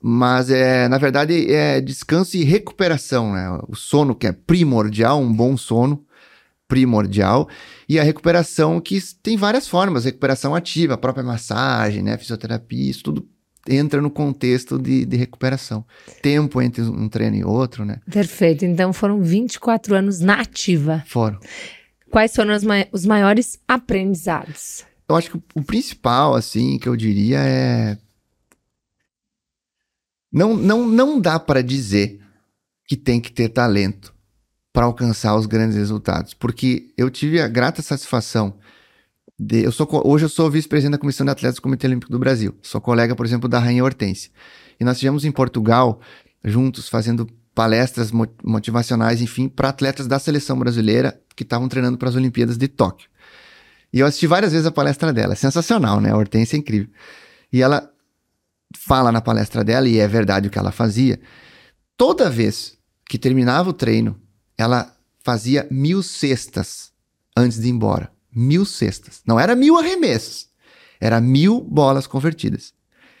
Mas é, na verdade é descanso e recuperação, né? O sono que é primordial, um bom sono primordial e a recuperação que tem várias formas, recuperação ativa, a própria massagem, né, fisioterapia, isso tudo entra no contexto de, de recuperação. Tempo entre um treino e outro, né? Perfeito. Então foram 24 anos na ativa. Foram. Quais foram os, ma os maiores aprendizados? Eu acho que o principal, assim, que eu diria é. Não, não, não dá para dizer que tem que ter talento para alcançar os grandes resultados, porque eu tive a grata satisfação de, eu sou, hoje eu sou vice-presidente da Comissão de Atletas do Comitê Olímpico do Brasil. Sou colega, por exemplo, da Rainha Hortência. E nós estivemos em Portugal, juntos, fazendo palestras motivacionais, enfim, para atletas da seleção brasileira que estavam treinando para as Olimpíadas de Tóquio. E eu assisti várias vezes a palestra dela. É sensacional, né? A Hortência é incrível. E ela fala na palestra dela, e é verdade o que ela fazia. Toda vez que terminava o treino, ela fazia mil cestas antes de ir embora mil cestas. Não era mil arremessos, era mil bolas convertidas.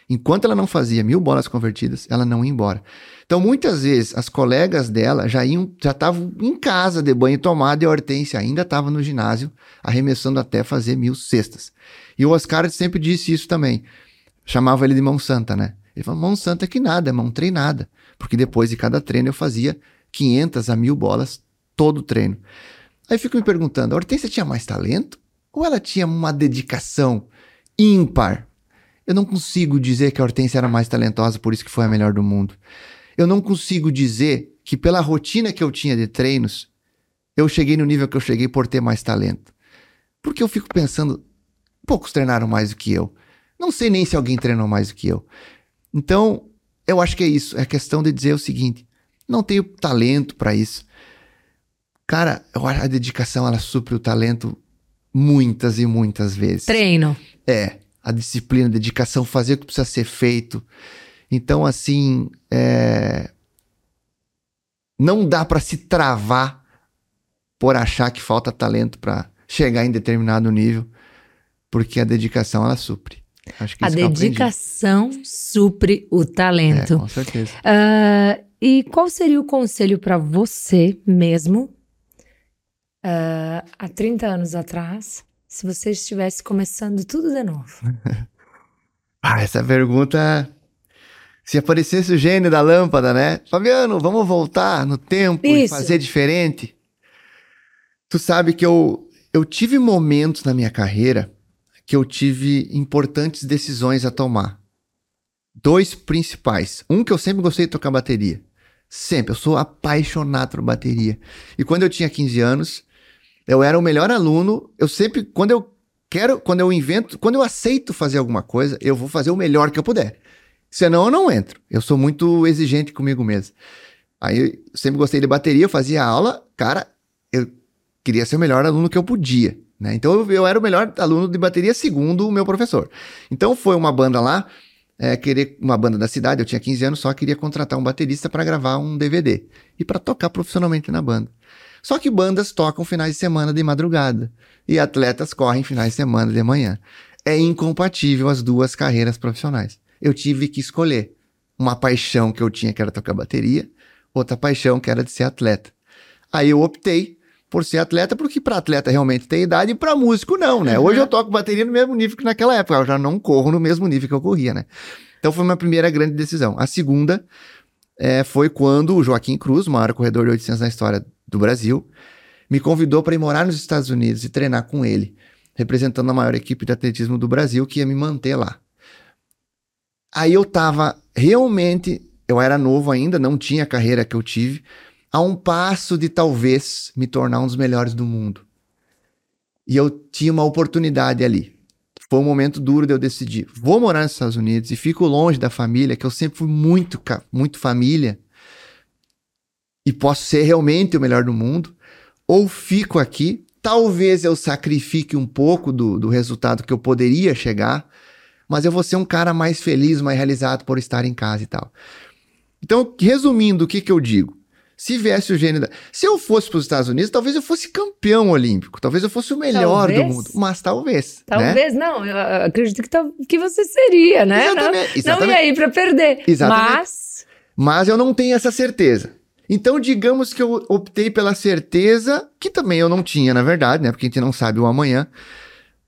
Enquanto ela não fazia mil bolas convertidas, ela não ia embora. Então, muitas vezes, as colegas dela já iam, já estavam em casa de banho tomado e a Hortência ainda estava no ginásio, arremessando até fazer mil cestas. E o Oscar sempre disse isso também. Chamava ele de mão santa, né? Ele falou, mão santa é que nada, é mão treinada. Porque depois de cada treino eu fazia 500 a mil bolas todo treino. Aí fico me perguntando, a Hortência tinha mais talento? Ou ela tinha uma dedicação ímpar? Eu não consigo dizer que a Hortência era mais talentosa, por isso que foi a melhor do mundo. Eu não consigo dizer que pela rotina que eu tinha de treinos, eu cheguei no nível que eu cheguei por ter mais talento. Porque eu fico pensando, poucos treinaram mais do que eu. Não sei nem se alguém treinou mais do que eu. Então, eu acho que é isso. É questão de dizer o seguinte: não tenho talento para isso. Cara, a dedicação ela supre o talento muitas e muitas vezes. Treino. É, a disciplina, a dedicação, fazer o que precisa ser feito. Então, assim, é... não dá para se travar por achar que falta talento para chegar em determinado nível, porque a dedicação ela supre. Acho que A dedicação supre o É, talento. com certeza. Ah, e qual seria o conselho para você mesmo, ah, há 30 anos atrás, se você estivesse começando tudo de novo? Ah, essa pergunta. Se aparecesse o gênio da lâmpada, né? Fabiano, vamos voltar no tempo e Isso. fazer diferente? Tu sabe que eu, eu tive momentos na minha carreira que eu tive importantes decisões a tomar. Dois principais. Um que eu sempre gostei de tocar bateria. Sempre. Eu sou apaixonado por bateria. E quando eu tinha 15 anos, eu era o melhor aluno. Eu sempre, quando eu quero, quando eu invento, quando eu aceito fazer alguma coisa, eu vou fazer o melhor que eu puder. Senão eu não entro. Eu sou muito exigente comigo mesmo. Aí eu sempre gostei de bateria, eu fazia aula, cara, eu queria ser o melhor aluno que eu podia. Né? Então eu, eu era o melhor aluno de bateria segundo o meu professor. Então foi uma banda lá, é, querer uma banda da cidade, eu tinha 15 anos só, queria contratar um baterista para gravar um DVD e para tocar profissionalmente na banda. Só que bandas tocam finais de semana de madrugada e atletas correm finais de semana de manhã. É incompatível as duas carreiras profissionais. Eu tive que escolher uma paixão que eu tinha, que era tocar bateria, outra paixão que era de ser atleta. Aí eu optei por ser atleta, porque para atleta realmente tem idade e para músico não, né? Hoje eu toco bateria no mesmo nível que naquela época, eu já não corro no mesmo nível que eu corria, né? Então foi uma primeira grande decisão. A segunda é, foi quando o Joaquim Cruz, o maior corredor de 800 na história do Brasil, me convidou para ir morar nos Estados Unidos e treinar com ele, representando a maior equipe de atletismo do Brasil, que ia me manter lá. Aí eu tava realmente, eu era novo ainda, não tinha a carreira que eu tive, a um passo de talvez me tornar um dos melhores do mundo. E eu tinha uma oportunidade ali. Foi um momento duro de eu decidir. Vou morar nos Estados Unidos e fico longe da família, que eu sempre fui muito, muito família. E posso ser realmente o melhor do mundo. Ou fico aqui. Talvez eu sacrifique um pouco do, do resultado que eu poderia chegar. Mas eu vou ser um cara mais feliz, mais realizado por estar em casa e tal. Então, resumindo, o que, que eu digo? Se viesse o gênio da... Se eu fosse para os Estados Unidos, talvez eu fosse campeão olímpico. Talvez eu fosse o melhor do Talvez. mundo. Mas talvez. né? Talvez não, eu acredito que, que você seria, né? Exatamente, Não, não ia ir para perder. Exatamente. Mas Mas eu não tenho essa certeza. Então, digamos que eu optei pela certeza, que também eu não tinha, na verdade, né? Porque a gente não sabe o amanhã.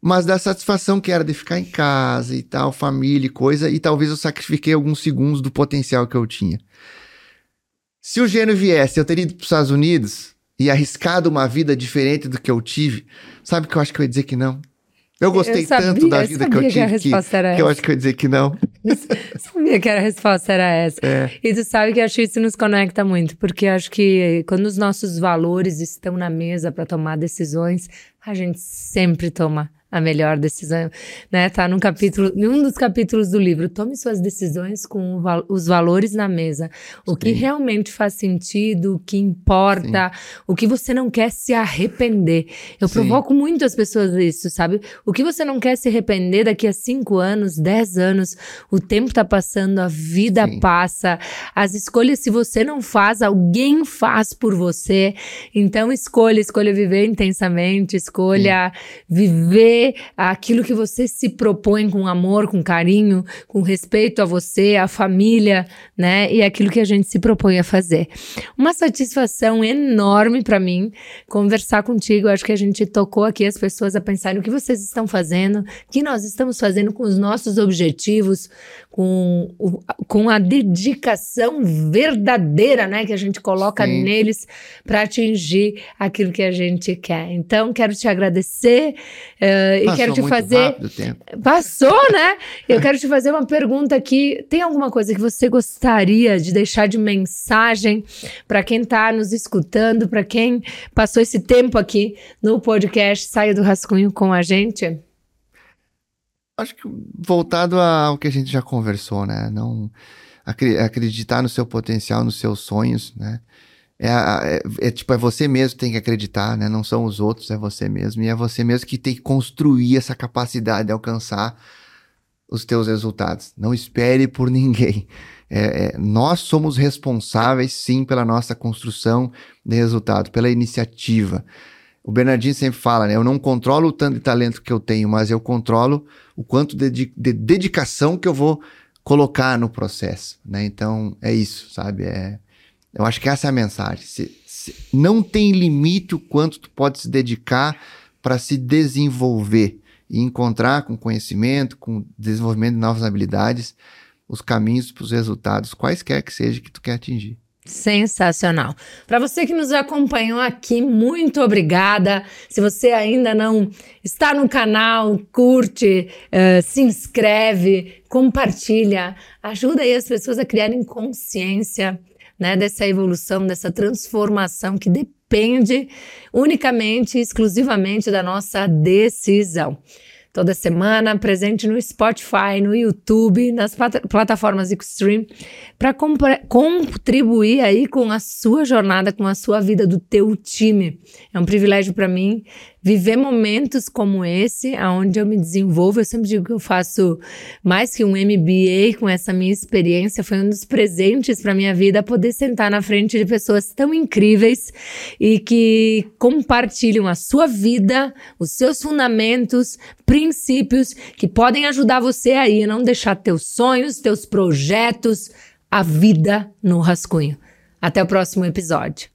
Mas da satisfação que era de ficar em casa e tal, família e coisa, e talvez eu sacrifiquei alguns segundos do potencial que eu tinha. Se o gênio viesse, eu teria ido para os Estados Unidos e arriscado uma vida diferente do que eu tive, sabe que eu acho que eu ia dizer que não. Eu gostei eu sabia, tanto da eu vida que eu sabia tive a que, resposta era que eu essa. acho que eu ia dizer que não. sabia que a resposta era essa. É. E tu sabe que eu acho que isso nos conecta muito, porque eu acho que quando os nossos valores estão na mesa para tomar decisões, a gente sempre toma a melhor decisão, né? Tá num capítulo, em um dos capítulos do livro, tome suas decisões com os valores na mesa, o que Sim. realmente faz sentido, o que importa, o que você não quer se arrepender. Eu Sim. provoco muito as pessoas isso, sabe? O que você não quer se arrepender daqui a cinco anos, dez anos, o tempo tá passando, a vida Sim. passa, as escolhas, se você não faz, alguém faz por você. Então, escolha, escolha viver intensamente, escolha viver aquilo que você se propõe com amor, com carinho, com respeito a você, à família, né? E aquilo que a gente se propõe a fazer. Uma satisfação enorme para mim conversar contigo. Acho que a gente tocou aqui as pessoas a pensarem o que vocês estão fazendo, o que nós estamos fazendo com os nossos objetivos, com, o- com a dedicação verdadeira, né, que a gente coloca Sim. neles para atingir aquilo que a gente quer. Então, quero te agradecer eh, e Passou quero te fazer. Passou, né? Eu quero te fazer uma pergunta aqui. Tem alguma coisa que você gostaria de deixar de mensagem para quem está nos escutando, para quem passou esse tempo aqui no podcast Saia do Rascunho com a gente? Acho que voltado ao que a gente já conversou, né? Não acre- acreditar no seu potencial, nos seus sonhos, né? É, é- é tipo, é você mesmo que tem que acreditar, né? Não são os outros, é você mesmo. E é você mesmo que tem que construir essa capacidade de alcançar os teus resultados. Não espere por ninguém. É- é, nós somos responsáveis, sim, pela nossa construção de resultado, pela iniciativa. O Bernardinho sempre fala, né? Eu não controlo o tanto de talento que eu tenho, mas eu controlo o quanto de, de dedicação que eu vou colocar no processo, né? Então, é isso, sabe? É, eu acho que essa é a mensagem. Se, se, não tem limite o quanto tu pode se dedicar para se desenvolver e encontrar com conhecimento, com desenvolvimento de novas habilidades, os caminhos para os resultados, quaisquer que seja que tu quer atingir. Sensacional. Para você que nos acompanhou aqui, muito obrigada. Se você ainda não está no canal, curte, uh, se inscreve, compartilha, ajuda aí as pessoas a criarem consciência né, dessa evolução, dessa transformação que depende unicamente, exclusivamente da nossa decisão toda semana, presente no Spotify, no YouTube, nas plataformas Extreme, para contribuir aí com a sua jornada, com a sua vida do teu time. É um privilégio para mim viver momentos como esse, aonde eu me desenvolvo. Eu sempre digo que eu faço mais que um MBA com essa minha experiência. Foi um dos presentes para minha vida poder sentar na frente de pessoas tão incríveis e que compartilham a sua vida, os seus fundamentos, princípios que podem ajudar você aí a não deixar teus sonhos, teus projetos, a vida no rascunho. Até o próximo episódio.